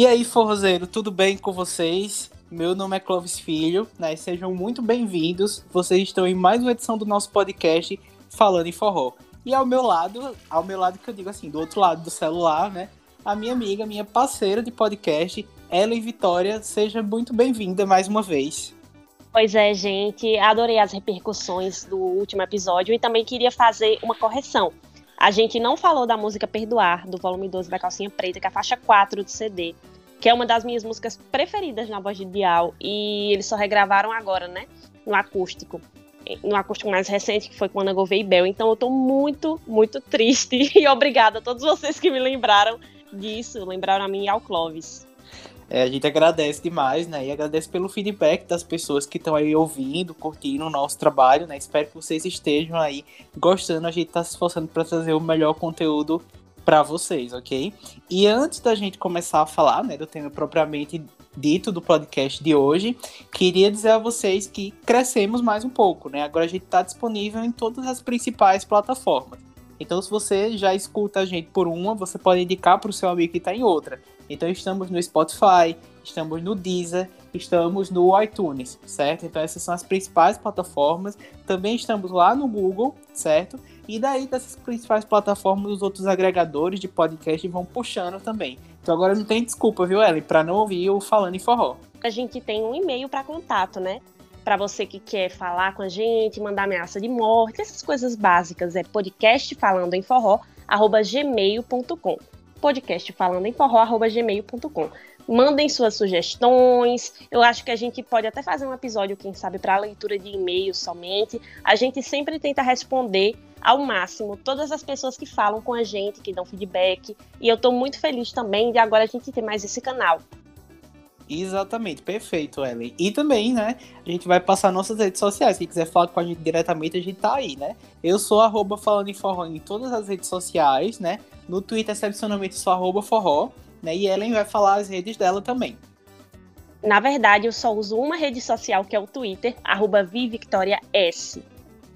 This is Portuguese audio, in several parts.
E aí, forrozeiro, tudo bem com vocês? Meu nome é Clovis Filho, né? Sejam muito bem-vindos. Vocês estão em mais uma edição do nosso podcast Falando em Forró. E ao meu lado, ao meu lado que eu digo assim, do outro lado do celular, né? A minha amiga, minha parceira de podcast, Ellen Vitória. Seja muito bem-vinda mais uma vez. Pois é, gente, adorei as repercussões do último episódio e também queria fazer uma correção. A gente não falou da música Perdoar, do volume 12 da Calcinha Preta, que é a faixa 4 do CD, que é uma das minhas músicas preferidas na voz de Dial, e eles só regravaram agora, né, no acústico. No acústico mais recente, que foi com Ana Gouveia e Bel. Então eu tô muito, muito triste e obrigada a todos vocês que me lembraram disso, lembraram a mim e ao Clovis. É, a gente agradece demais, né? E agradece pelo feedback das pessoas que estão aí ouvindo, curtindo o nosso trabalho, né? Espero que vocês estejam aí gostando. A gente está se esforçando para trazer o melhor conteúdo para vocês, ok? E antes da gente começar a falar, né, do tema propriamente dito do podcast de hoje, queria dizer a vocês que crescemos mais um pouco, né? Agora a gente está disponível em todas as principais plataformas. Então, se você já escuta a gente por uma, você pode indicar para o seu amigo que está em outra. Então, estamos no Spotify, estamos no Deezer, estamos no iTunes, certo? Então, essas são as principais plataformas. Também estamos lá no Google, certo? E daí, dessas principais plataformas, os outros agregadores de podcast vão puxando também. Então, agora não tem desculpa, viu, Ellen, para não ouvir o Falando em Forró. A gente tem um e-mail para contato, né? para você que quer falar com a gente, mandar ameaça de morte, essas coisas básicas, é podcast falando em forró, arroba gmail.com. Podcast falando em forró, arroba gmail.com. Mandem suas sugestões. Eu acho que a gente pode até fazer um episódio, quem sabe, para leitura de e-mails somente. A gente sempre tenta responder ao máximo todas as pessoas que falam com a gente, que dão feedback. E eu estou muito feliz também de agora a gente ter mais esse canal. Exatamente, perfeito, Ellen. E também, né, a gente vai passar nossas redes sociais. Quem quiser falar com a gente diretamente, a gente tá aí, né? Eu sou arroba falando em forró em todas as redes sociais, né? No Twitter, excepcionalmente, sou arroba forró, né? E Ellen vai falar as redes dela também. Na verdade, eu só uso uma rede social, que é o Twitter, arroba ViVictoriaS.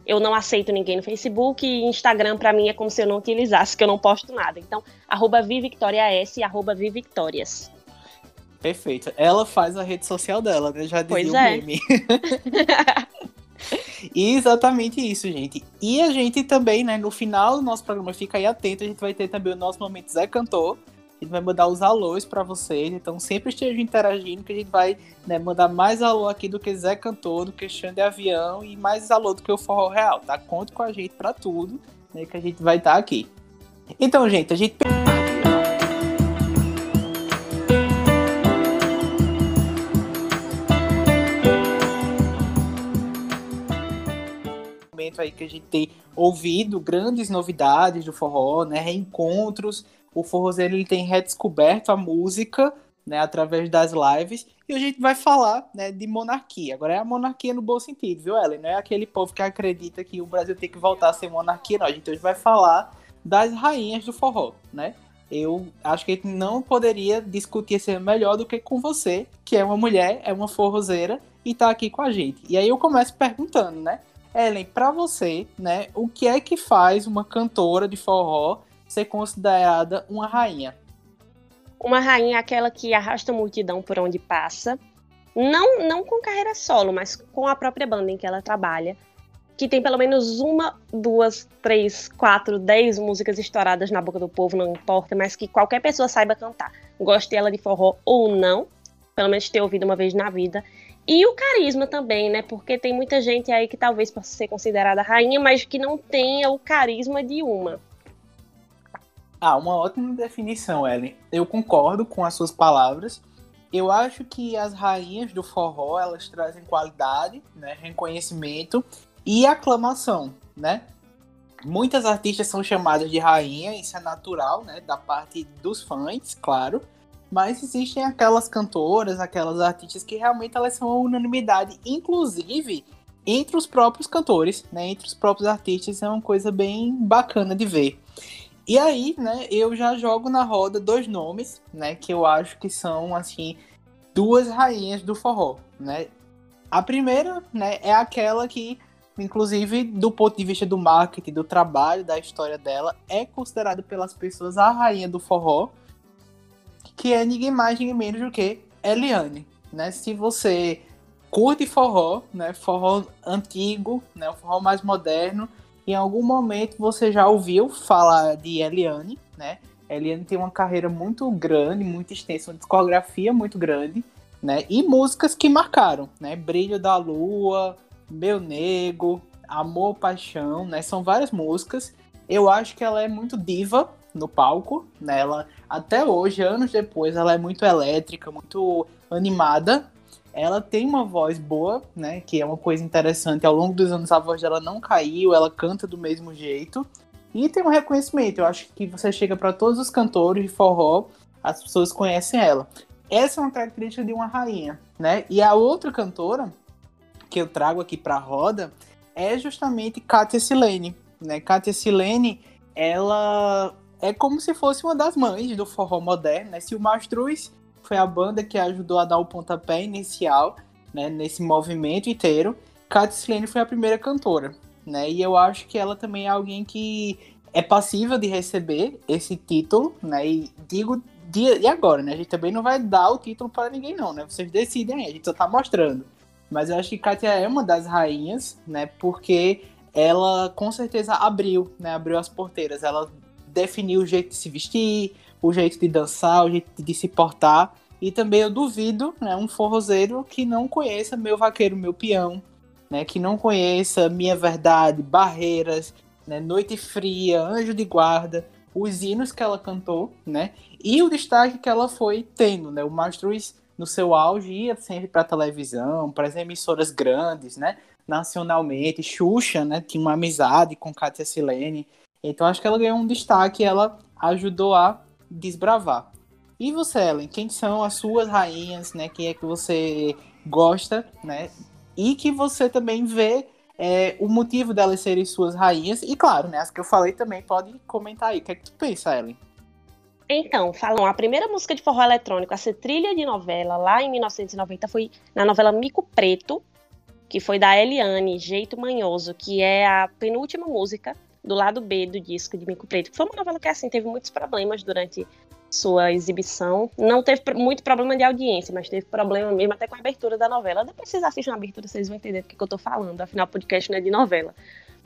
Eu não aceito ninguém no Facebook e Instagram, para mim, é como se eu não utilizasse, que eu não posto nada. Então, arroba ViVictoriaS e arroba ViVictorias. Perfeito. Ela faz a rede social dela, né? Já dizia pois o é. meme. exatamente isso, gente. E a gente também, né, no final do nosso programa, fica aí atento, a gente vai ter também o nosso momento Zé Cantor. A gente vai mandar os alôs para vocês, então sempre estejam interagindo, que a gente vai né, mandar mais alô aqui do que Zé Cantor, do que Xande Avião e mais alô do que o Forró Real, tá? Conte com a gente para tudo, né, que a gente vai estar tá aqui. Então, gente, a gente. Momento aí que a gente tem ouvido grandes novidades do forró, né? Reencontros. O forrozeiro ele tem redescoberto a música, né? Através das lives. E a gente vai falar, né? De monarquia. Agora é a monarquia no bom sentido, viu, Ellen? Não é aquele povo que acredita que o Brasil tem que voltar a ser monarquia, não. A gente hoje vai falar das rainhas do forró, né? eu acho que não poderia discutir ser melhor do que com você, que é uma mulher, é uma forrozeira e tá aqui com a gente. E aí eu começo perguntando, né? Ellen, para você, né, o que é que faz uma cantora de forró ser considerada uma rainha? Uma rainha é aquela que arrasta a multidão por onde passa, não, não com carreira solo, mas com a própria banda em que ela trabalha, que tem pelo menos uma, duas, três, quatro, dez músicas estouradas na boca do povo, não importa, mas que qualquer pessoa saiba cantar. Goste ela de forró ou não, pelo menos ter ouvido uma vez na vida, e o carisma também, né? Porque tem muita gente aí que talvez possa ser considerada rainha, mas que não tenha o carisma de uma. Ah, uma ótima definição, Ellen. Eu concordo com as suas palavras. Eu acho que as rainhas do forró, elas trazem qualidade, né, reconhecimento e aclamação, né? Muitas artistas são chamadas de rainha, isso é natural, né, da parte dos fãs, claro mas existem aquelas cantoras, aquelas artistas que realmente elas são unanimidade, inclusive entre os próprios cantores, né, entre os próprios artistas, é uma coisa bem bacana de ver. E aí, né, eu já jogo na roda dois nomes, né, que eu acho que são assim duas rainhas do forró, né? A primeira, né, é aquela que inclusive do ponto de vista do marketing, do trabalho, da história dela, é considerada pelas pessoas a rainha do forró, que é ninguém mais, ninguém menos do que Eliane, né? Se você curte forró, né? Forró antigo, né? O forró mais moderno, em algum momento você já ouviu falar de Eliane, né? Eliane tem uma carreira muito grande, muito extensa, uma discografia muito grande, né? E músicas que marcaram, né? Brilho da Lua, Meu Nego, Amor, Paixão, né? São várias músicas. Eu acho que ela é muito diva no palco, né? Ela, até hoje, anos depois, ela é muito elétrica, muito animada. Ela tem uma voz boa, né? Que é uma coisa interessante. Ao longo dos anos, a voz dela não caiu, ela canta do mesmo jeito. E tem um reconhecimento. Eu acho que você chega para todos os cantores de forró, as pessoas conhecem ela. Essa é uma característica de uma rainha, né? E a outra cantora que eu trago aqui para a roda é justamente Katia Silene, né? Katia Silene, ela é como se fosse uma das mães do forró moderno, né? Se o Mastruz foi a banda que ajudou a dar o pontapé inicial, né, nesse movimento inteiro, Katia Silene foi a primeira cantora né? E eu acho que ela também é alguém que é passível de receber esse título, né? E digo e agora, né? A gente também não vai dar o título para ninguém, não, né? Vocês decidem aí, a gente só tá mostrando. Mas eu acho que Katia é uma das rainhas, né? Porque ela com certeza abriu, né? Abriu as porteiras. Ela definiu o jeito de se vestir, o jeito de dançar, o jeito de se portar. E também eu duvido, né? Um forrozeiro que não conheça meu vaqueiro, meu peão, né, que não conheça Minha Verdade, Barreiras, né, Noite Fria, Anjo de Guarda, os hinos que ela cantou, né, e o destaque que ela foi tendo, né, o Mastruz no seu auge ia sempre para televisão, para as emissoras grandes, né, nacionalmente, Xuxa, né, tinha uma amizade com Katia Silene, então acho que ela ganhou um destaque, ela ajudou a desbravar. E você, Ellen, quem são as suas rainhas, né? Quem é que você gosta, né? e que você também vê é, o motivo delas serem suas rainhas. E claro, né, as que eu falei também pode comentar aí. O que é que tu pensa, Ellen? Então, falam, a primeira música de forró eletrônico a ser trilha de novela lá em 1990 foi na novela Mico Preto, que foi da Eliane, Jeito Manhoso, que é a penúltima música do lado B do disco de Mico Preto. Foi uma novela que, assim, teve muitos problemas durante sua exibição. Não teve muito problema de audiência, mas teve problema mesmo até com a abertura da novela. Depois vocês assistem a abertura, vocês vão entender do que, eu tô falando. Afinal, podcast não é de novela.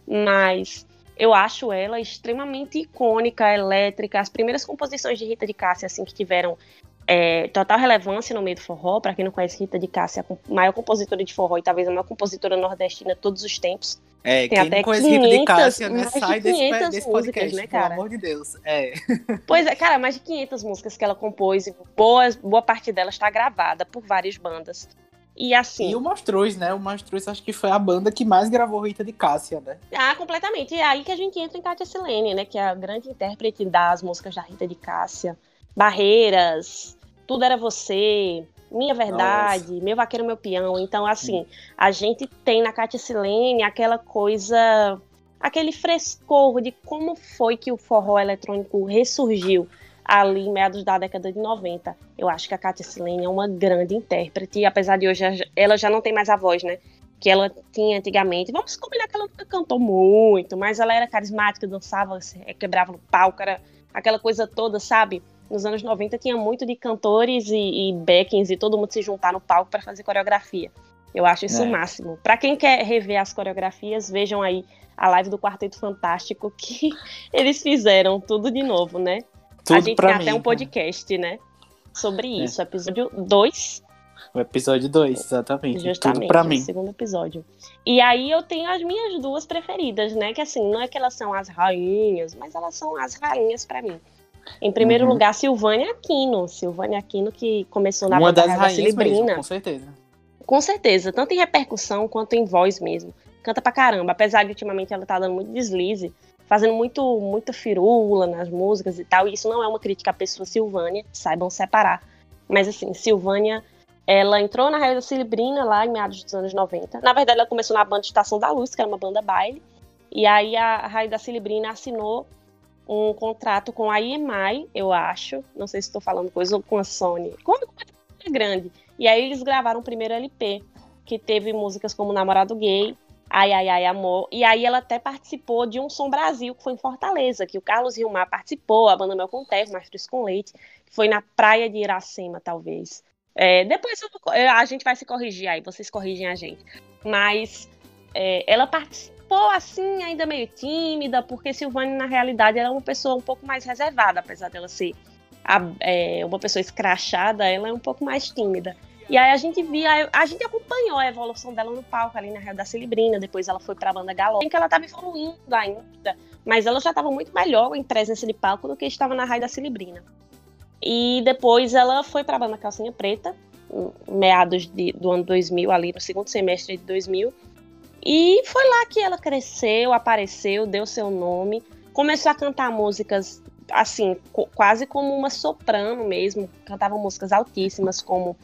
Mas eu acho ela extremamente icônica, elétrica. As primeiras composições de Rita de Cássia, assim, que tiveram é, total relevância no meio do forró. Para quem não conhece, Rita de Cássia, a maior compositora de forró e talvez a maior compositora nordestina de todos os tempos. É, Tem quem até não conhece 500, Rita de Cássia, né? Sai desse, desse podcast, né, cara? pelo amor de Deus. É. Pois é, cara, mais de 500 músicas que ela compôs e boa, boa parte delas está gravada por várias bandas. E assim. E o Mastruz, né? O Mastruz acho que foi a banda que mais gravou Rita de Cássia, né? Ah, completamente. E é aí que a gente entra em Kátia Silene, né? Que é a grande intérprete das músicas da Rita de Cássia. Barreiras, Tudo Era Você, minha verdade, Nossa. meu vaqueiro, meu peão. Então, assim, a gente tem na Cátia Silene aquela coisa, aquele frescor de como foi que o forró eletrônico ressurgiu ali em meados da década de 90. Eu acho que a Cátia Silene é uma grande intérprete, apesar de hoje ela já não tem mais a voz, né? Que ela tinha antigamente. Vamos combinar que ela nunca cantou muito, mas ela era carismática, dançava, quebrava no palco, era aquela coisa toda, sabe? Nos anos 90 tinha muito de cantores e, e backings e todo mundo se juntar no palco para fazer coreografia. Eu acho isso é. o máximo. Para quem quer rever as coreografias, vejam aí a live do Quarteto Fantástico que eles fizeram tudo de novo, né? Tudo a gente tem mim, até um podcast, né? Sobre é. isso, episódio 2. O episódio 2, exatamente. Justamente, tudo pra mim. segundo episódio. E aí eu tenho as minhas duas preferidas, né? Que assim, não é que elas são as rainhas, mas elas são as rainhas para mim. Em primeiro uhum. lugar, Silvânia Aquino. Silvânia Aquino que começou na Uma das rainhas mesmo, com certeza. Com certeza, tanto em repercussão quanto em voz mesmo. Canta pra caramba, apesar de ultimamente ela tá dando muito deslize, fazendo muito muita firula nas músicas e tal, e isso não é uma crítica à pessoa Silvânia, saibam separar. Mas assim, Silvânia, ela entrou na Raio da Cilibrina lá em meados dos anos 90. Na verdade, ela começou na banda Estação da Luz, que era uma banda baile, e aí a Raio da Cilibrina assinou um contrato com a EMI, eu acho. Não sei se estou falando coisa ou com a Sony. Com uma grande. E aí eles gravaram o primeiro LP, que teve músicas como Namorado Gay Ai, ai, ai, amor. E aí ela até participou de um Som Brasil, que foi em Fortaleza, que o Carlos Rilmar participou, a banda Mel com Terra, com Leite, que foi na praia de Iracema, talvez. É, depois eu, a gente vai se corrigir aí, vocês corrigem a gente. Mas é, ela participou assim, ainda meio tímida, porque Silvane, na realidade, era uma pessoa um pouco mais reservada, apesar dela ser a, é, uma pessoa escrachada, ela é um pouco mais tímida. E aí a gente via, a gente acompanhou a evolução dela no palco ali na Real da Celebrina, depois ela foi para a banda Galop, em que ela estava evoluindo ainda, mas ela já estava muito melhor em presença de palco do que estava na Raia da Celebrina. E depois ela foi para a banda Calcinha Preta, meados de, do ano 2000, ali no segundo semestre de 2000. E foi lá que ela cresceu, apareceu, deu seu nome, começou a cantar músicas assim, quase como uma soprano mesmo, cantava músicas altíssimas como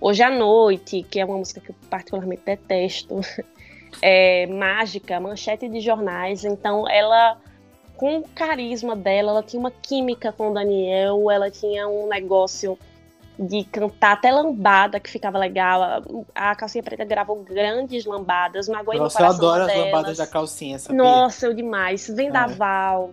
Hoje à Noite, que é uma música que eu particularmente detesto, é, Mágica, manchete de jornais. Então, ela, com o carisma dela, ela tinha uma química com o Daniel, ela tinha um negócio de cantar até lambada, que ficava legal. A Calcinha Preta gravou grandes lambadas, Magoei Nossa, eu adoro as lambadas da calcinha, sabia? Nossa, eu demais. Vendaval.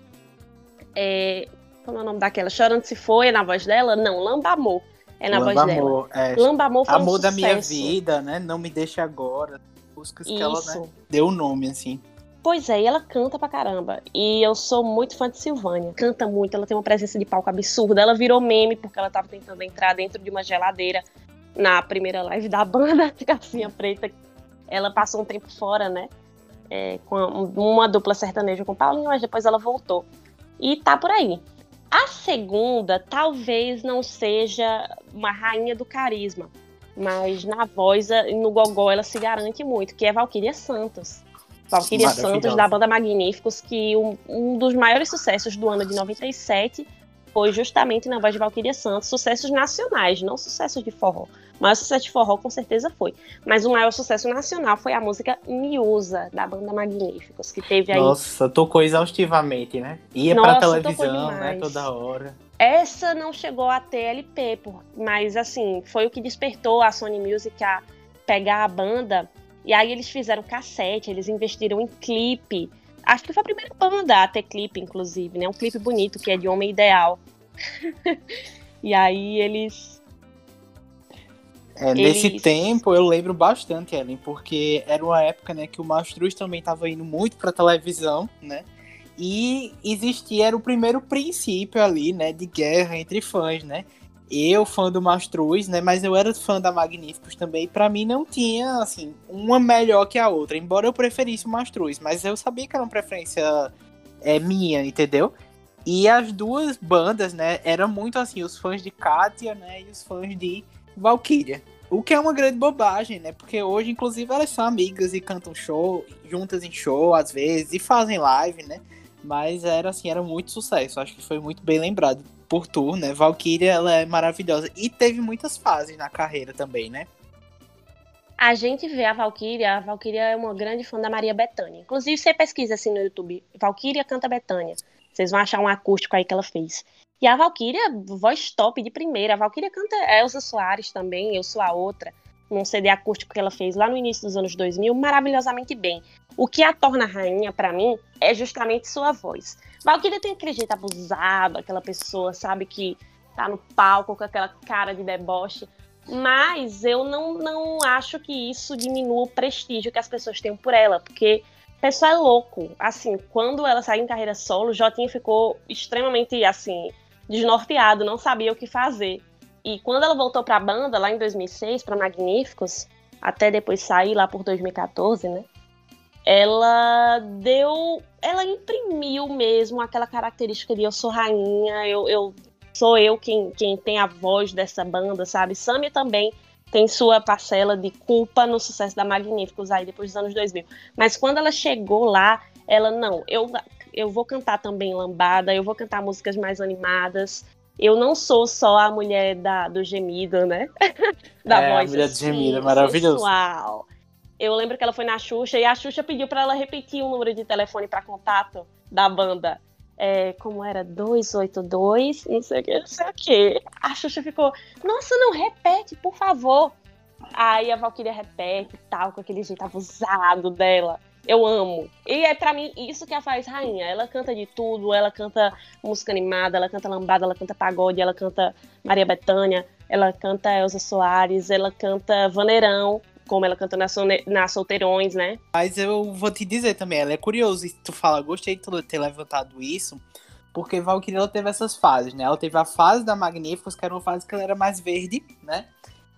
É. é, como é o nome daquela? Chorando Se Foi, na voz dela? Não, Lambamor. É na Lamba voz Amor, dela. É. Lamba Amor foi Amor um da minha vida, né? Não me deixe agora. Músicas que ela né, deu o nome, assim. Pois é, e ela canta pra caramba. E eu sou muito fã de Silvânia. Canta muito, ela tem uma presença de palco absurda. Ela virou meme porque ela tava tentando entrar dentro de uma geladeira na primeira live da banda, Calcinha Preta. Ela passou um tempo fora, né? É, com uma dupla sertaneja com Paulinho, mas depois ela voltou. E tá por aí. A segunda talvez não seja uma rainha do carisma, mas na voz e no gogó ela se garante muito, que é Valquíria Santos. Valquíria Santos da banda Magníficos, que um, um, dos maiores sucessos do ano de 97 foi justamente na voz de Valquíria Santos, sucessos nacionais, não sucessos de forró. O maior sucesso de forró com certeza foi. Mas o maior sucesso nacional foi a música Miúsa, da banda Magníficos, que teve aí. Nossa, tocou exaustivamente, né? Ia Nossa, pra televisão, né? Toda hora. Essa não chegou a ter LP, mas assim, foi o que despertou a Sony Music a pegar a banda. E aí eles fizeram cassete, eles investiram em clipe. Acho que foi a primeira banda a ter clipe, inclusive, né? Um clipe bonito que é de Homem Ideal. e aí eles é, nesse tempo eu lembro bastante, Ellen, porque era uma época né, que o Mastruz também estava indo muito para televisão, né? E existia, era o primeiro princípio ali, né, de guerra entre fãs, né? Eu, fã do Mastruz, né, mas eu era fã da Magníficos também, pra mim não tinha, assim, uma melhor que a outra, embora eu preferisse o Mastruz, mas eu sabia que era uma preferência é, minha, entendeu? E as duas bandas, né, eram muito assim, os fãs de Kátia, né, e os fãs de Valkyria. O que é uma grande bobagem, né? Porque hoje, inclusive, elas são amigas e cantam show, juntas em show, às vezes, e fazem live, né? Mas era assim, era muito sucesso. Acho que foi muito bem lembrado por tu, né? Valkyria, ela é maravilhosa. E teve muitas fases na carreira também, né? A gente vê a Valkyria, a Valkyria é uma grande fã da Maria Bethânia. Inclusive, você pesquisa assim no YouTube, Valkyria canta Bethânia. Vocês vão achar um acústico aí que ela fez. E a Valkyria, voz top de primeira. A Valkyria canta Elza Soares também, Eu Sou a Outra, num CD acústico que ela fez lá no início dos anos 2000, maravilhosamente bem. O que a torna rainha para mim é justamente sua voz. Valkyria tem aquele jeito abusado, aquela pessoa, sabe, que tá no palco com aquela cara de deboche. Mas eu não, não acho que isso diminua o prestígio que as pessoas têm por ela, porque a pessoa é louco. Assim, quando ela saiu em carreira solo, Jotinha ficou extremamente, assim, desnorteado, não sabia o que fazer. E quando ela voltou para a banda, lá em 2006, para Magníficos, até depois sair lá por 2014, né? Ela deu. Ela imprimiu mesmo aquela característica de eu sou rainha, eu, eu sou eu quem, quem tem a voz dessa banda, sabe? Sammy também tem sua parcela de culpa no sucesso da Magníficos aí depois dos anos 2000. Mas quando ela chegou lá, ela não, eu eu vou cantar também lambada, eu vou cantar músicas mais animadas. Eu não sou só a mulher da, do gemido, né? da é, voz. A mulher do gemido, é maravilhoso. Sensual. Eu lembro que ela foi na Xuxa e a Xuxa pediu para ela repetir o número de telefone para contato da banda. É, como era 282, não sei o que, não sei o que. A Xuxa ficou, nossa, não, repete, por favor. Aí a Valkyria repete tal, com aquele jeito abusado dela. Eu amo. E é para mim isso que a faz rainha. Ela canta de tudo, ela canta música animada, ela canta lambada, ela canta pagode, ela canta Maria Bethânia, ela canta Elza Soares, ela canta Vaneirão, como ela canta nas, na Solteirões, né? Mas eu vou te dizer também, ela é curiosa, tu fala, gostei de ter levantado isso, porque Valkyrie teve essas fases, né? Ela teve a fase da Magníficos, que era uma fase que ela era mais verde, né?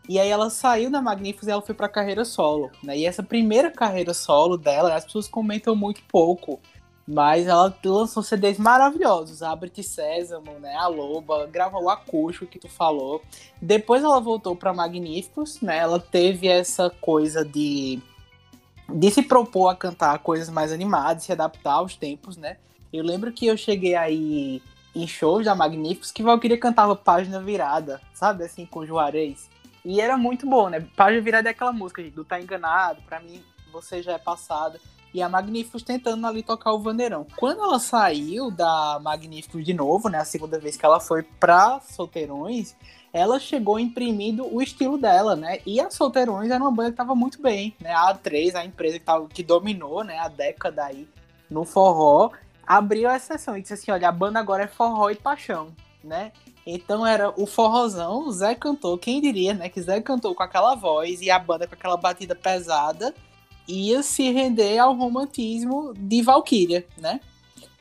E aí ela saiu da Magníficos e ela foi pra carreira solo, né? E essa primeira carreira solo dela, as pessoas comentam muito pouco. Mas ela lançou CDs maravilhosos, Abre-te Sésamo, né, a Loba, gravou o acústico que tu falou. Depois ela voltou para Magníficos, né, ela teve essa coisa de, de se propor a cantar coisas mais animadas, se adaptar aos tempos, né. Eu lembro que eu cheguei aí em shows da Magníficos que Valkyria cantava Página Virada, sabe, assim, com Juarez. E era muito bom, né, Página Virada é aquela música do Tá Enganado, pra mim você já é passada e a Magníficos tentando ali tocar o Vandeirão. Quando ela saiu da Magníficos de novo, né, a segunda vez que ela foi pra Solteirões, ela chegou imprimindo o estilo dela, né? E a Solteirões era uma banda que tava muito bem, né? A A3, a empresa que, tava, que dominou, né, a década aí no forró, abriu a exceção e disse assim, olha, a banda agora é forró e paixão, né? Então era o forrozão, o Zé cantou, quem diria, né, que Zé cantou com aquela voz e a banda com aquela batida pesada ia se render ao romantismo de Valkyria, né?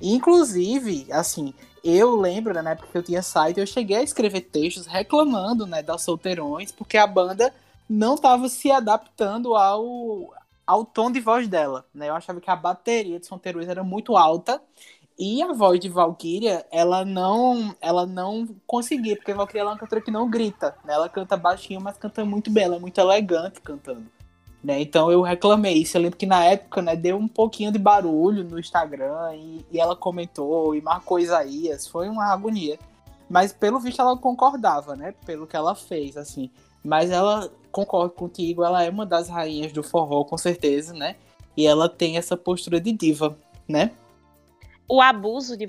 Inclusive, assim, eu lembro, né, porque eu tinha site, eu cheguei a escrever textos reclamando, né, das solteirões, porque a banda não estava se adaptando ao, ao tom de voz dela, né? Eu achava que a bateria de solteirões era muito alta e a voz de Valkyria, ela não, ela não conseguia, porque Valkyria é uma cantora que não grita, né? Ela canta baixinho, mas canta muito bem, ela é muito elegante cantando. Né? Então eu reclamei isso. Eu lembro que na época né, deu um pouquinho de barulho no Instagram e, e ela comentou e marcou Isaías. Foi uma agonia. Mas pelo visto ela concordava, né? Pelo que ela fez, assim. Mas ela concorda contigo, ela é uma das rainhas do forró, com certeza, né? E ela tem essa postura de diva, né? O abuso de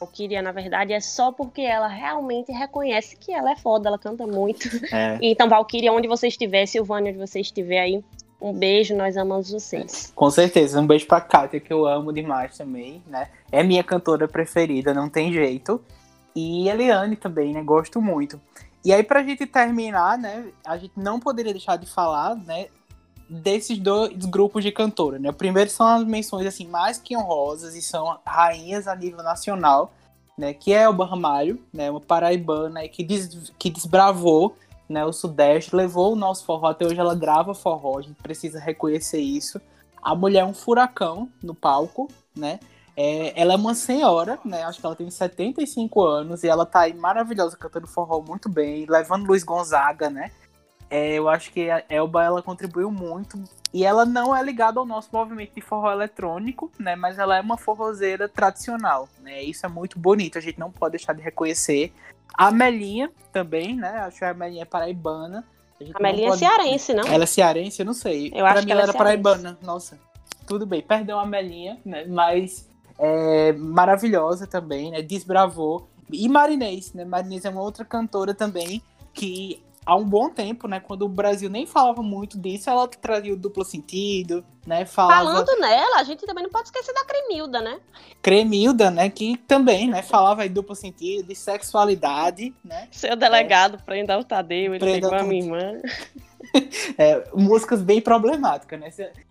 Valkyria, na verdade, é só porque ela realmente reconhece que ela é foda, ela canta muito. É. Então, Valkyria, onde você estiver, Silvânia, onde você estiver aí, um beijo, nós amamos vocês. Com certeza, um beijo pra Kátia, que eu amo demais também, né? É minha cantora preferida, não tem jeito. E Eliane também, né? Gosto muito. E aí, pra gente terminar, né? A gente não poderia deixar de falar, né? Desses dois grupos de cantora, né? O primeiro são as menções, assim, mais que honrosas e são rainhas a nível nacional, né? Que é o Ramalho, né? Uma paraibana que, des, que desbravou né, o Sudeste, levou o nosso forró, até hoje ela grava forró, a gente precisa reconhecer isso. A mulher é um furacão no palco, né? É, ela é uma senhora, né? Acho que ela tem 75 anos e ela tá aí maravilhosa, cantando forró muito bem, levando Luiz Gonzaga, né? É, eu acho que a Elba ela contribuiu muito e ela não é ligada ao nosso movimento de forró eletrônico, né? Mas ela é uma forrozeira tradicional, né? Isso é muito bonito, a gente não pode deixar de reconhecer. A Melinha também, né? Acho que a Melinha é paraibana. A, a Melinha é pode... é cearense, não? Ela é cearense, eu não sei. Eu pra acho mim que ela, ela era paraibana. Nossa, tudo bem. Perdão a Melinha, né? Mas é maravilhosa também, né? Desbravou. E Marinês, né? Marinês é uma outra cantora também que há um bom tempo, né? Quando o Brasil nem falava muito disso, ela trazia o duplo sentido, né? Falava... Falando nela, a gente também não pode esquecer da Cremilda, né? Cremilda, né? Que também, né? Falava aí duplo sentido, de sexualidade, né? Seu delegado, é... prenda o Tadeu, ele prenda pegou a minha irmã. é, músicas bem problemáticas, né?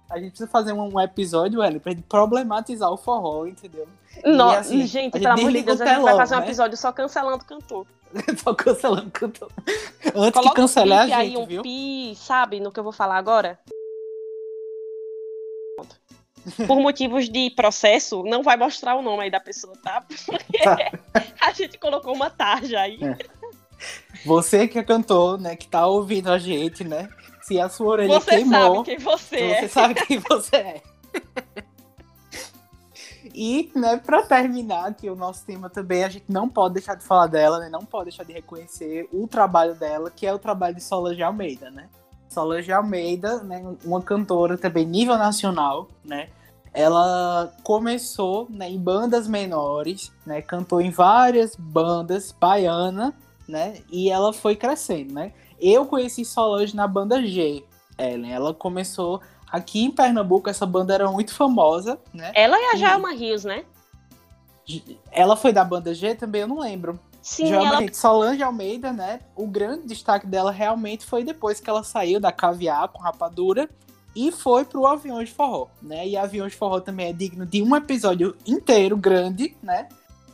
A gente precisa fazer um episódio, Hélio, pra problematizar o forró, entendeu? Não, assim, gente, pelo amor de Deus, a gente vai fazer um né? episódio só cancelando o cantor. Só cancelando cantor. Antes Coloca que cancelar a gente, aí, um viu? pi, sabe, no que eu vou falar agora? Por motivos de processo, não vai mostrar o nome aí da pessoa, tá? Porque tá. a gente colocou uma tarja aí. É. Você que é cantor, né, que tá ouvindo a gente, né? Se a sua orelha você queimou... Você sabe quem você é. Você sabe quem você é. E, né, para terminar aqui o nosso tema também, a gente não pode deixar de falar dela, né? Não pode deixar de reconhecer o trabalho dela, que é o trabalho de Solange Almeida, né? Solange Almeida, né, uma cantora também nível nacional, né? Ela começou né, em bandas menores, né? Cantou em várias bandas baiana, né? E ela foi crescendo, né? Eu conheci Solange na banda G, Ellen. Ela começou Aqui em Pernambuco, essa banda era muito famosa, né? Ela e a Jalma Rios, né? Ela foi da banda G também, eu não lembro. Sim, Jalma ela... Solange Almeida, né? O grande destaque dela realmente foi depois que ela saiu da Caviar com Rapadura e foi pro Aviões de Forró, né? E Aviões de Forró também é digno de um episódio inteiro grande, né?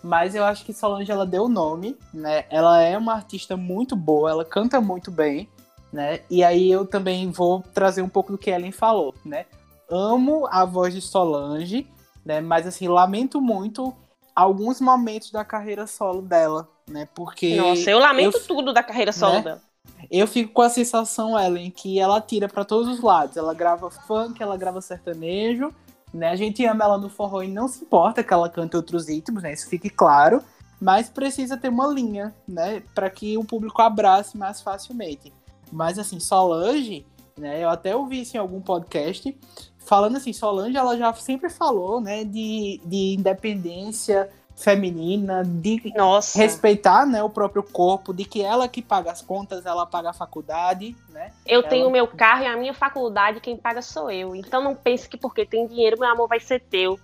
Mas eu acho que Solange ela deu o nome, né? Ela é uma artista muito boa, ela canta muito bem, né? E aí eu também vou trazer um pouco do que Ellen falou, né? Amo a voz de Solange, né? Mas assim, lamento muito alguns momentos da carreira solo dela, né? Porque Nossa, eu lamento eu, tudo da carreira solo né? dela. Eu fico com a sensação, Ellen, que ela tira para todos os lados. Ela grava funk, ela grava sertanejo, né? A gente ama ela no forró e não se importa que ela cante outros ritmos, né? Isso fique claro. Mas precisa ter uma linha, né? Para que o público abrace mais facilmente. Mas assim, Solange, né? Eu até ouvi isso em algum podcast. Falando assim, Solange, ela já sempre falou, né? De, de independência feminina, de Nossa. respeitar né, o próprio corpo, de que ela que paga as contas, ela paga a faculdade, né? Eu ela... tenho meu carro e a minha faculdade, quem paga sou eu. Então não pense que porque tem dinheiro, meu amor vai ser teu.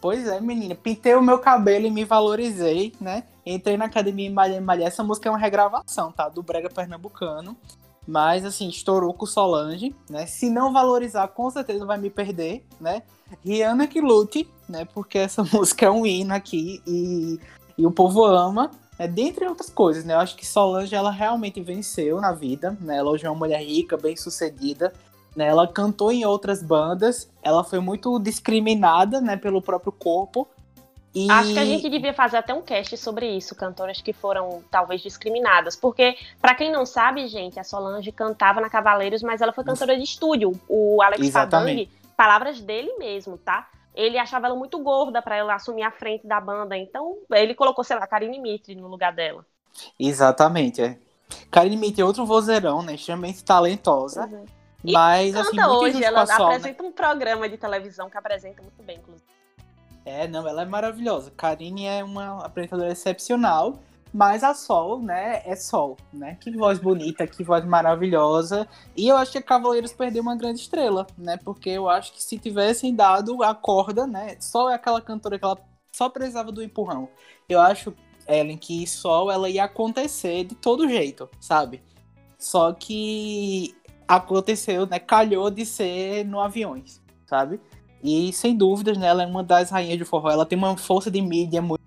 Pois é, menina. Pintei o meu cabelo e me valorizei, né? Entrei na academia e malhei, malhei. Essa música é uma regravação, tá? Do Brega Pernambucano. Mas, assim, estourou com Solange, né? Se não valorizar, com certeza vai me perder, né? Rihanna que lute, né? Porque essa música é um hino aqui e, e o povo ama, né? dentre outras coisas, né? Eu acho que Solange, ela realmente venceu na vida, né? Ela hoje é uma mulher rica, bem sucedida, né? Ela cantou em outras bandas, ela foi muito discriminada, né? Pelo próprio corpo, e... Acho que a gente devia fazer até um cast sobre isso, cantoras que foram talvez discriminadas, porque para quem não sabe, gente, a Solange cantava na Cavaleiros, mas ela foi cantora de estúdio. O Alex Fadang, palavras dele mesmo, tá? Ele achava ela muito gorda para ela assumir a frente da banda, então ele colocou, sei lá, Karine Mitre no lugar dela. Exatamente, é. Karine Mitre é outro vozeirão, né? Extremamente talentosa. Uhum. Mas, canta assim, hoje, ela sol, apresenta né? um programa de televisão que apresenta muito bem, inclusive. É, não, ela é maravilhosa. Karine é uma apresentadora excepcional, mas a Sol, né, é Sol, né? Que voz bonita, que voz maravilhosa. E eu acho que Cavaleiros perdeu uma grande estrela, né? Porque eu acho que se tivessem dado a corda, né? Sol é aquela cantora que ela só precisava do empurrão. Eu acho, Ellen, que Sol ela ia acontecer de todo jeito, sabe? Só que aconteceu, né? Calhou de ser no aviões, sabe? E sem dúvidas, né, ela é uma das rainhas de forró. Ela tem uma força de mídia muito,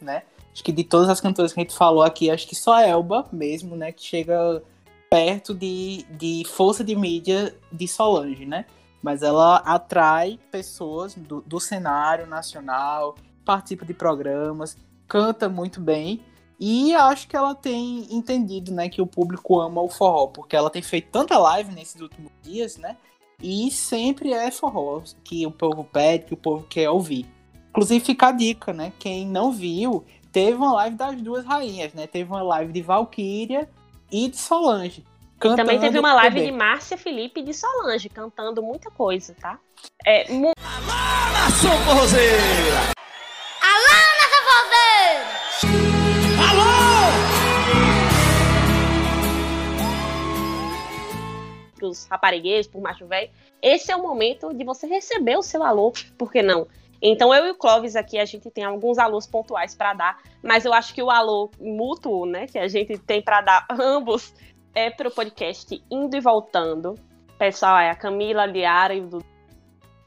né? Acho que de todas as cantoras que a gente falou aqui, acho que só a Elba mesmo, né, que chega perto de, de força de mídia de Solange, né? Mas ela atrai pessoas do, do cenário nacional, participa de programas, canta muito bem. E acho que ela tem entendido, né, que o público ama o forró, porque ela tem feito tanta live nesses últimos dias, né? E sempre é forró que o povo pede, que o povo quer ouvir. Inclusive fica a dica, né? Quem não viu, teve uma live das duas rainhas, né? Teve uma live de Valkyria e de Solange. E também teve uma live de Márcia Felipe e de Solange, cantando muita coisa, tá? É, mu... Alô, nação Pros raparigueiros, pro macho velho, esse é o momento de você receber o seu alô, por que não? Então eu e o Clóvis aqui, a gente tem alguns alôs pontuais para dar, mas eu acho que o alô mútuo, né, que a gente tem para dar ambos, é pro podcast Indo e Voltando. Pessoal, é a Camila, a Liara e o,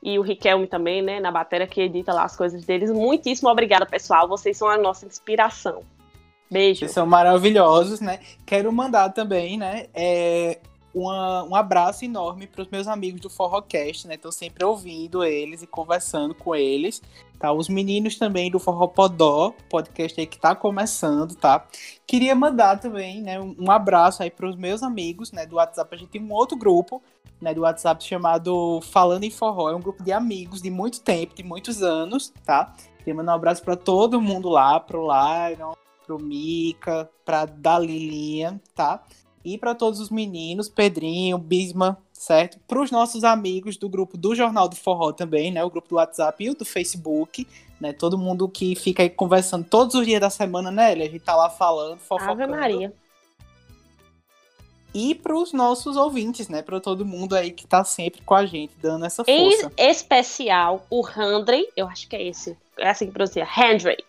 e o Riquelme também, né, na bateria que edita lá as coisas deles. Muitíssimo obrigada, pessoal. Vocês são a nossa inspiração. Beijo. Vocês são maravilhosos, né? Quero mandar também, né, é, uma, um abraço enorme para os meus amigos do Forrocast, né? Estou sempre ouvindo eles e conversando com eles, tá? Os meninos também do Forró Podó, podcast aí que tá começando, tá? Queria mandar também, né, um abraço aí para os meus amigos, né, do WhatsApp. A gente tem um outro grupo, né, do WhatsApp chamado Falando em Forró. É um grupo de amigos de muito tempo, de muitos anos, tá? Queria mandar um abraço para todo mundo lá, pro Lyron, pro Mica, pra Dalilinha, tá? E para todos os meninos, Pedrinho, Bisma, certo? Para os nossos amigos do grupo do Jornal do Forró também, né? O grupo do WhatsApp e o do Facebook, né? Todo mundo que fica aí conversando todos os dias da semana, né? A gente tá lá falando, fofocando. Ave Maria. e para os nossos ouvintes, né? Para todo mundo aí que tá sempre com a gente, dando essa Em força. especial, o Handrey, eu acho que é esse, é assim que pronuncia, Handrey.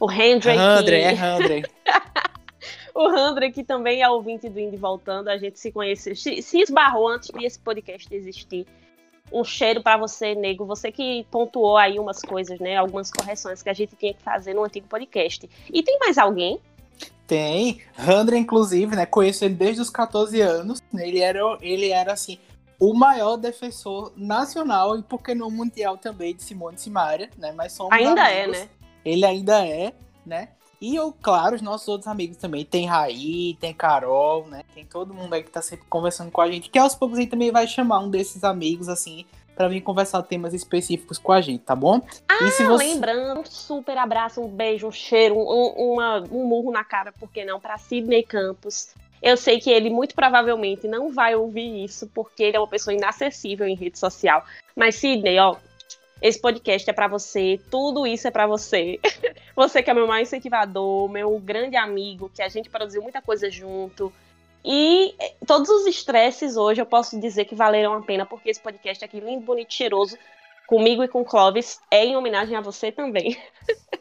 O Handrey Handre, que... é Handre. O Handrey, que também é ouvinte do Indie Voltando, a gente se conheceu, se, se esbarrou antes desse podcast existir. Um cheiro pra você, nego. Você que pontuou aí umas coisas, né? Algumas correções que a gente tinha que fazer no antigo podcast. E tem mais alguém? Tem. Handre, inclusive, né? Conheço ele desde os 14 anos. né, Ele era, ele era assim, o maior defensor nacional e, por que não, mundial também de Simone Simaria, né? Mas somos Ainda é, amigos. né? Ele ainda é, né? E eu, claro, os nossos outros amigos também. Tem Raí, tem Carol, né? Tem todo mundo aí que tá sempre conversando com a gente. Que aos poucos aí também vai chamar um desses amigos, assim, pra vir conversar temas específicos com a gente, tá bom? Ah, e se você... lembrando, um super abraço, um beijo, um cheiro, um, uma- um murro na cara, por que não, pra Sidney Campos. Eu sei que ele muito provavelmente não vai ouvir isso, porque ele é uma pessoa inacessível em rede social. Mas, Sidney, ó, esse podcast é pra você, tudo isso é pra você. Você que é meu maior incentivador, meu grande amigo, que a gente produziu muita coisa junto. E eh, todos os estresses hoje eu posso dizer que valeram a pena, porque esse podcast aqui, lindo, bonito, cheiroso, comigo e com o Clóvis, é em homenagem a você também.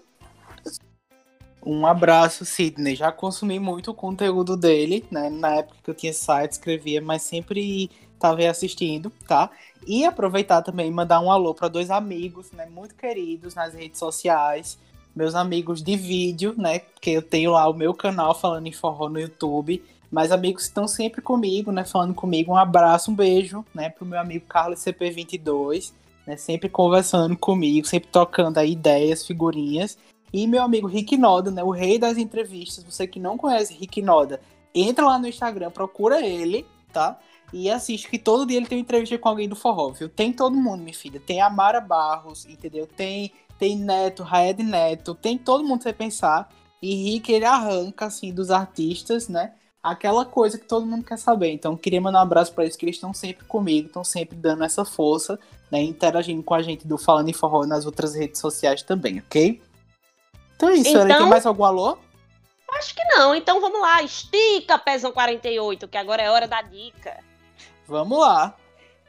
Um abraço, Sidney. Já consumi muito o conteúdo dele, né? Na época que eu tinha site, escrevia, mas sempre tava aí assistindo, tá? E aproveitar também e mandar um alô para dois amigos, né? Muito queridos nas redes sociais. Meus amigos de vídeo, né? Porque eu tenho lá o meu canal falando em forró no YouTube. Mas amigos estão sempre comigo, né? Falando comigo. Um abraço, um beijo, né? Pro meu amigo Carlos CP22, né? Sempre conversando comigo, sempre tocando aí ideias, figurinhas. E meu amigo Rick Noda, né? O rei das entrevistas. Você que não conhece Rick Noda, entra lá no Instagram, procura ele, tá? E assiste, que todo dia ele tem uma entrevista com alguém do forró, viu? Tem todo mundo, minha filha. Tem a Mara Barros, entendeu? Tem, tem Neto, Raed Neto, tem todo mundo você pensar. E Rick, ele arranca, assim, dos artistas, né? Aquela coisa que todo mundo quer saber. Então, queria mandar um abraço pra eles, que eles estão sempre comigo, estão sempre dando essa força, né? Interagindo com a gente do Falando em Forró nas outras redes sociais também, ok? Então é isso. Então- Tem mais algum alô? Acho que não, então vamos lá, estica Pezão 48, que agora é hora da dica. Vamos lá.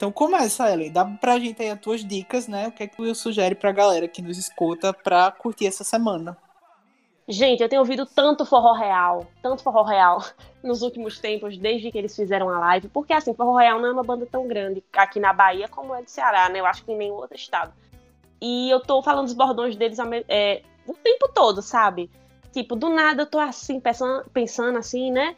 Então começa, Ellen. Dá pra gente aí as tuas dicas, né? O que é que tu sugere pra galera que nos escuta pra curtir essa semana? Gente, eu tenho ouvido tanto forró real, tanto forró real nos últimos tempos, desde que eles fizeram a live, porque assim, forró real não é uma banda tão grande aqui na Bahia como é do Ceará, né? Eu acho que em nenhum outro estado. E eu tô falando dos bordões deles é, o tempo todo, sabe? Tipo, do nada eu tô assim, pensando, pensando assim, né?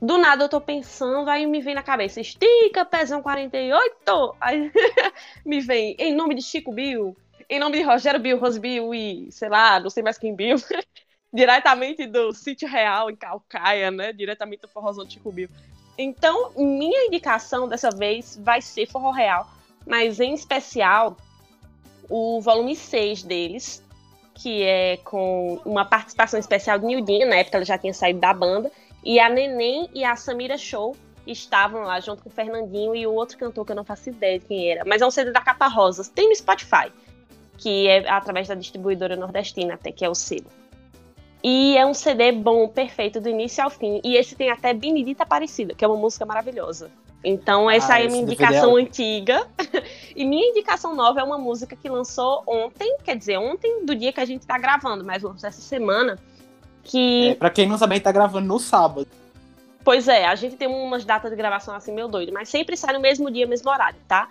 Do nada eu tô pensando, aí me vem na cabeça, estica, pezão 48. Aí me vem, em nome de Chico Bill, em nome de Rogério Bill, Rosbill e, sei lá, não sei mais quem Bill, diretamente do sítio real em Calcaia, né? Diretamente do forrozão de Chico Bill. Então, minha indicação dessa vez vai ser forró real, mas em especial o volume 6 deles, que é com uma participação especial de Nildinha, na época ela já tinha saído da banda, e a Neném e a Samira Show estavam lá junto com o Fernandinho e o outro cantor que eu não faço ideia de quem era, mas é um CD da Capa Rosas, tem no Spotify, que é através da distribuidora nordestina até, que é o selo. E é um CD bom, perfeito, do início ao fim. E esse tem até Benedita Aparecida, que é uma música maravilhosa. Então, essa Ah, é minha é indicação antiga. e minha indicação nova é uma música que lançou ontem, quer dizer, ontem do dia que a gente tá gravando, mas lançou essa semana. Que É, pra quem não sabe, a gente tá gravando no sábado. Pois é, a gente tem umas datas de gravação assim, meio doido, mas sempre sai no mesmo dia, mesmo horário, tá?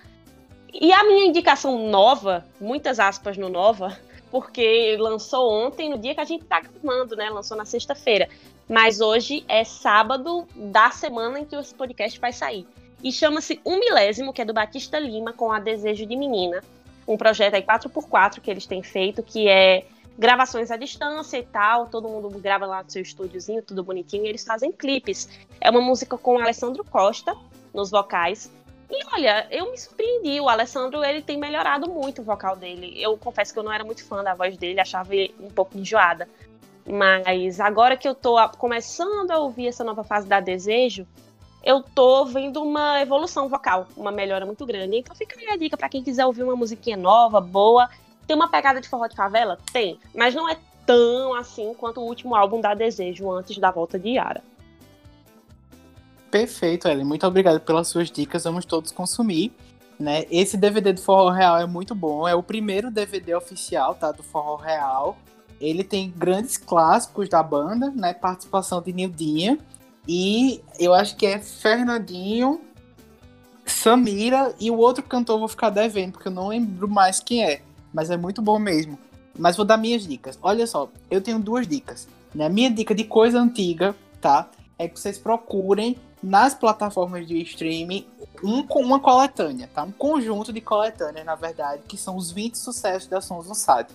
E a minha indicação nova, muitas aspas no nova, porque lançou ontem, no dia que a gente tá gravando, né? Lançou na sexta-feira. Mas hoje é sábado da semana em que esse podcast vai sair. E chama-se Um Milésimo, que é do Batista Lima, com a Desejo de Menina. Um projeto aí 4x4 que eles têm feito, que é gravações à distância e tal. Todo mundo grava lá no seu estúdiozinho, tudo bonitinho, e eles fazem clipes. É uma música com o Alessandro Costa nos vocais. E olha, eu me surpreendi. O Alessandro, ele tem melhorado muito o vocal dele. Eu confesso que eu não era muito fã da voz dele, achava ele um pouco enjoada. Mas agora que eu tô começando a ouvir essa nova fase da Desejo, eu tô vendo uma evolução vocal, uma melhora muito grande. Então fica aí a dica pra quem quiser ouvir uma musiquinha nova, boa. Tem uma pegada de forró de favela? Tem. Mas não é tão assim quanto o último álbum da Desejo, antes da volta de Yara. Perfeito, Ellen. Muito obrigado pelas suas dicas. Vamos todos consumir. Né? Esse DVD do Forró Real é muito bom. É o primeiro DVD oficial tá, do Forró Real. Ele tem grandes clássicos da banda, né? Participação de Nildinha. E eu acho que é Fernandinho, Samira e o outro cantor vou ficar devendo, porque eu não lembro mais quem é. Mas é muito bom mesmo. Mas vou dar minhas dicas. Olha só, eu tenho duas dicas. Né? Minha dica de coisa antiga, tá? É que vocês procurem nas plataformas de streaming um, uma coletânea, tá? Um conjunto de coletâneas, na verdade, que são os 20 sucessos da Sons no Sat.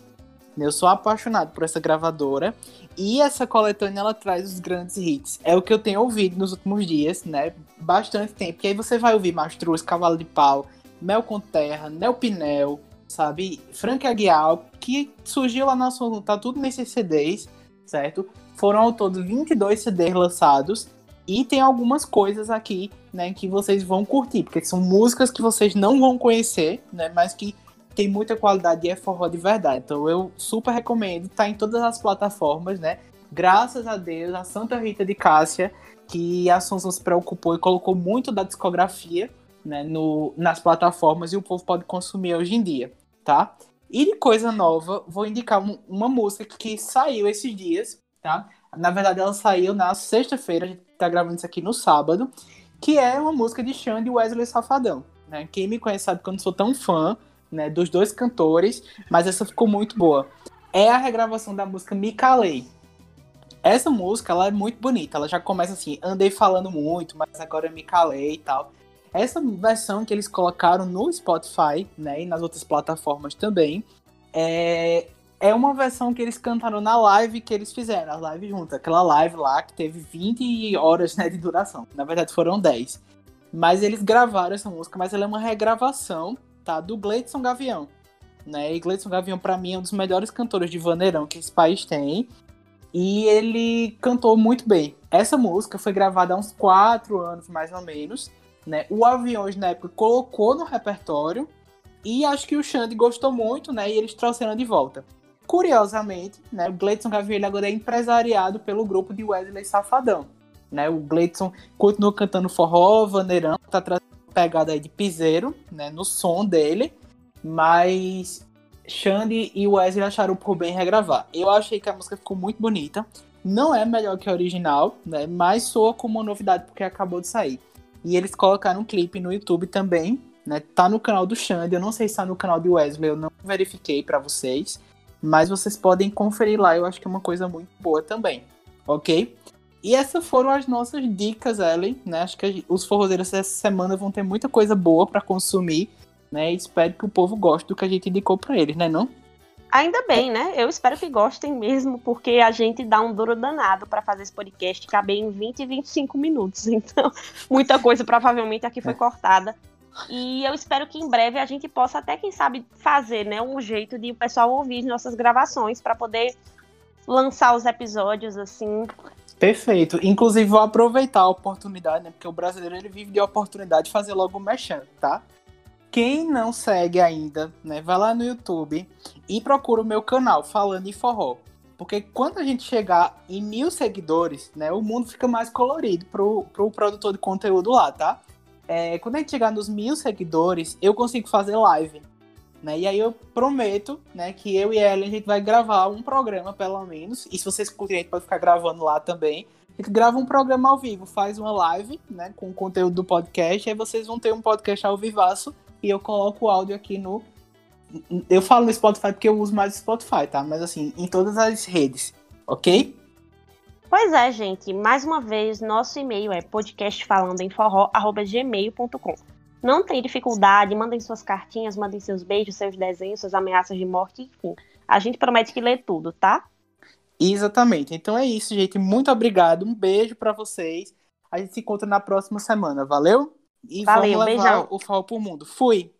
Eu sou apaixonado por essa gravadora e essa coletânea ela traz os grandes hits. É o que eu tenho ouvido nos últimos dias, né? Bastante tempo. E aí você vai ouvir Mastruz, Cavalo de Pau, Mel com Terra, Nel Pinel, sabe? Frank Aguiar, que surgiu lá na sua. Tá tudo nesses CDs, certo? Foram ao todo 22 CDs lançados. E tem algumas coisas aqui, né, que vocês vão curtir, porque são músicas que vocês não vão conhecer, né, mas que tem muita qualidade e é forró de verdade. Então eu super recomendo, tá em todas as plataformas, né? Graças a Deus, a Santa Rita de Cássia, que a Sonson se preocupou e colocou muito da discografia né, no, nas plataformas e o povo pode consumir hoje em dia, tá? E de coisa nova, vou indicar um, uma música que saiu esses dias, tá? Na verdade, ela saiu na sexta-feira, a gente tá gravando isso aqui no sábado, que é uma música de Xande e Wesley Safadão. Né? Quem me conhece sabe que eu não sou tão fã, né, dos dois cantores, mas essa ficou muito boa. É a regravação da música Me Calei. Essa música, ela é muito bonita, ela já começa assim, andei falando muito, mas agora me calei e tal. Essa versão que eles colocaram no Spotify, né, e nas outras plataformas também, é, é uma versão que eles cantaram na live que eles fizeram, a live junto, aquela live lá que teve 20 horas né, de duração. Na verdade foram 10. Mas eles gravaram essa música, mas ela é uma regravação tá? Do Gleidson Gavião. Né? E Gleidson Gavião, para mim, é um dos melhores cantores de vaneirão que esse país tem. E ele cantou muito bem. Essa música foi gravada há uns quatro anos, mais ou menos. Né? O Aviões, na época, colocou no repertório. E acho que o Xande gostou muito, né? E eles trouxeram de volta. Curiosamente, né, o Gleidson ele agora é empresariado pelo grupo de Wesley Safadão. Né? O Gleidson continua cantando forró, vaneirão, tá trazendo pegada aí de piseiro, né, no som dele, mas Xande e Wesley acharam por bem regravar. Eu achei que a música ficou muito bonita. Não é melhor que a original, né, mas soa como uma novidade porque acabou de sair. E eles colocaram um clipe no YouTube também, né? Tá no canal do Xande, eu não sei se tá no canal de Wesley, eu não verifiquei para vocês, mas vocês podem conferir lá, eu acho que é uma coisa muito boa também, ok? E essas foram as nossas dicas, Ellen, né? Acho que os forrozeiros essa semana vão ter muita coisa boa para consumir, né? Espero que o povo goste do que a gente indicou para eles, né, não? Ainda bem, né? Eu espero que gostem mesmo, porque a gente dá um duro danado para fazer esse podcast caber em 20 e 25 minutos. Então, muita coisa provavelmente aqui foi é. cortada. E eu espero que em breve a gente possa até, quem sabe, fazer, né, um jeito de o pessoal ouvir nossas gravações para poder lançar os episódios assim Perfeito. Inclusive, vou aproveitar a oportunidade, né? Porque o brasileiro ele vive de oportunidade de fazer logo o mexendo, tá? Quem não segue ainda, né? Vai lá no YouTube e procura o meu canal Falando em Forró. Porque quando a gente chegar em mil seguidores, né? O mundo fica mais colorido pro, pro produtor de conteúdo lá, tá? É, quando a gente chegar nos mil seguidores, eu consigo fazer live. Né? E aí eu prometo, né, que eu e Ellen a gente vai gravar um programa, pelo menos. E se vocês curtirem, a gente pode ficar gravando lá também. A gente grava um programa ao vivo, faz uma live, né, com o conteúdo do podcast, aí vocês vão ter um podcast ao vivaço e eu coloco o áudio aqui no eu falo no Spotify porque eu uso mais o Spotify, tá? Mas assim, em todas as redes, OK? Pois é, gente. Mais uma vez, nosso e-mail é podcastfalandoemforró@gmail.com. Não tem dificuldade, mandem suas cartinhas, mandem seus beijos, seus desenhos, suas ameaças de morte, enfim. A gente promete que lê tudo, tá? Exatamente. Então é isso, gente. Muito obrigado. Um beijo para vocês. A gente se encontra na próxima semana. Valeu? E Valeu, vamos levar beijão. o FAO pro mundo. Fui!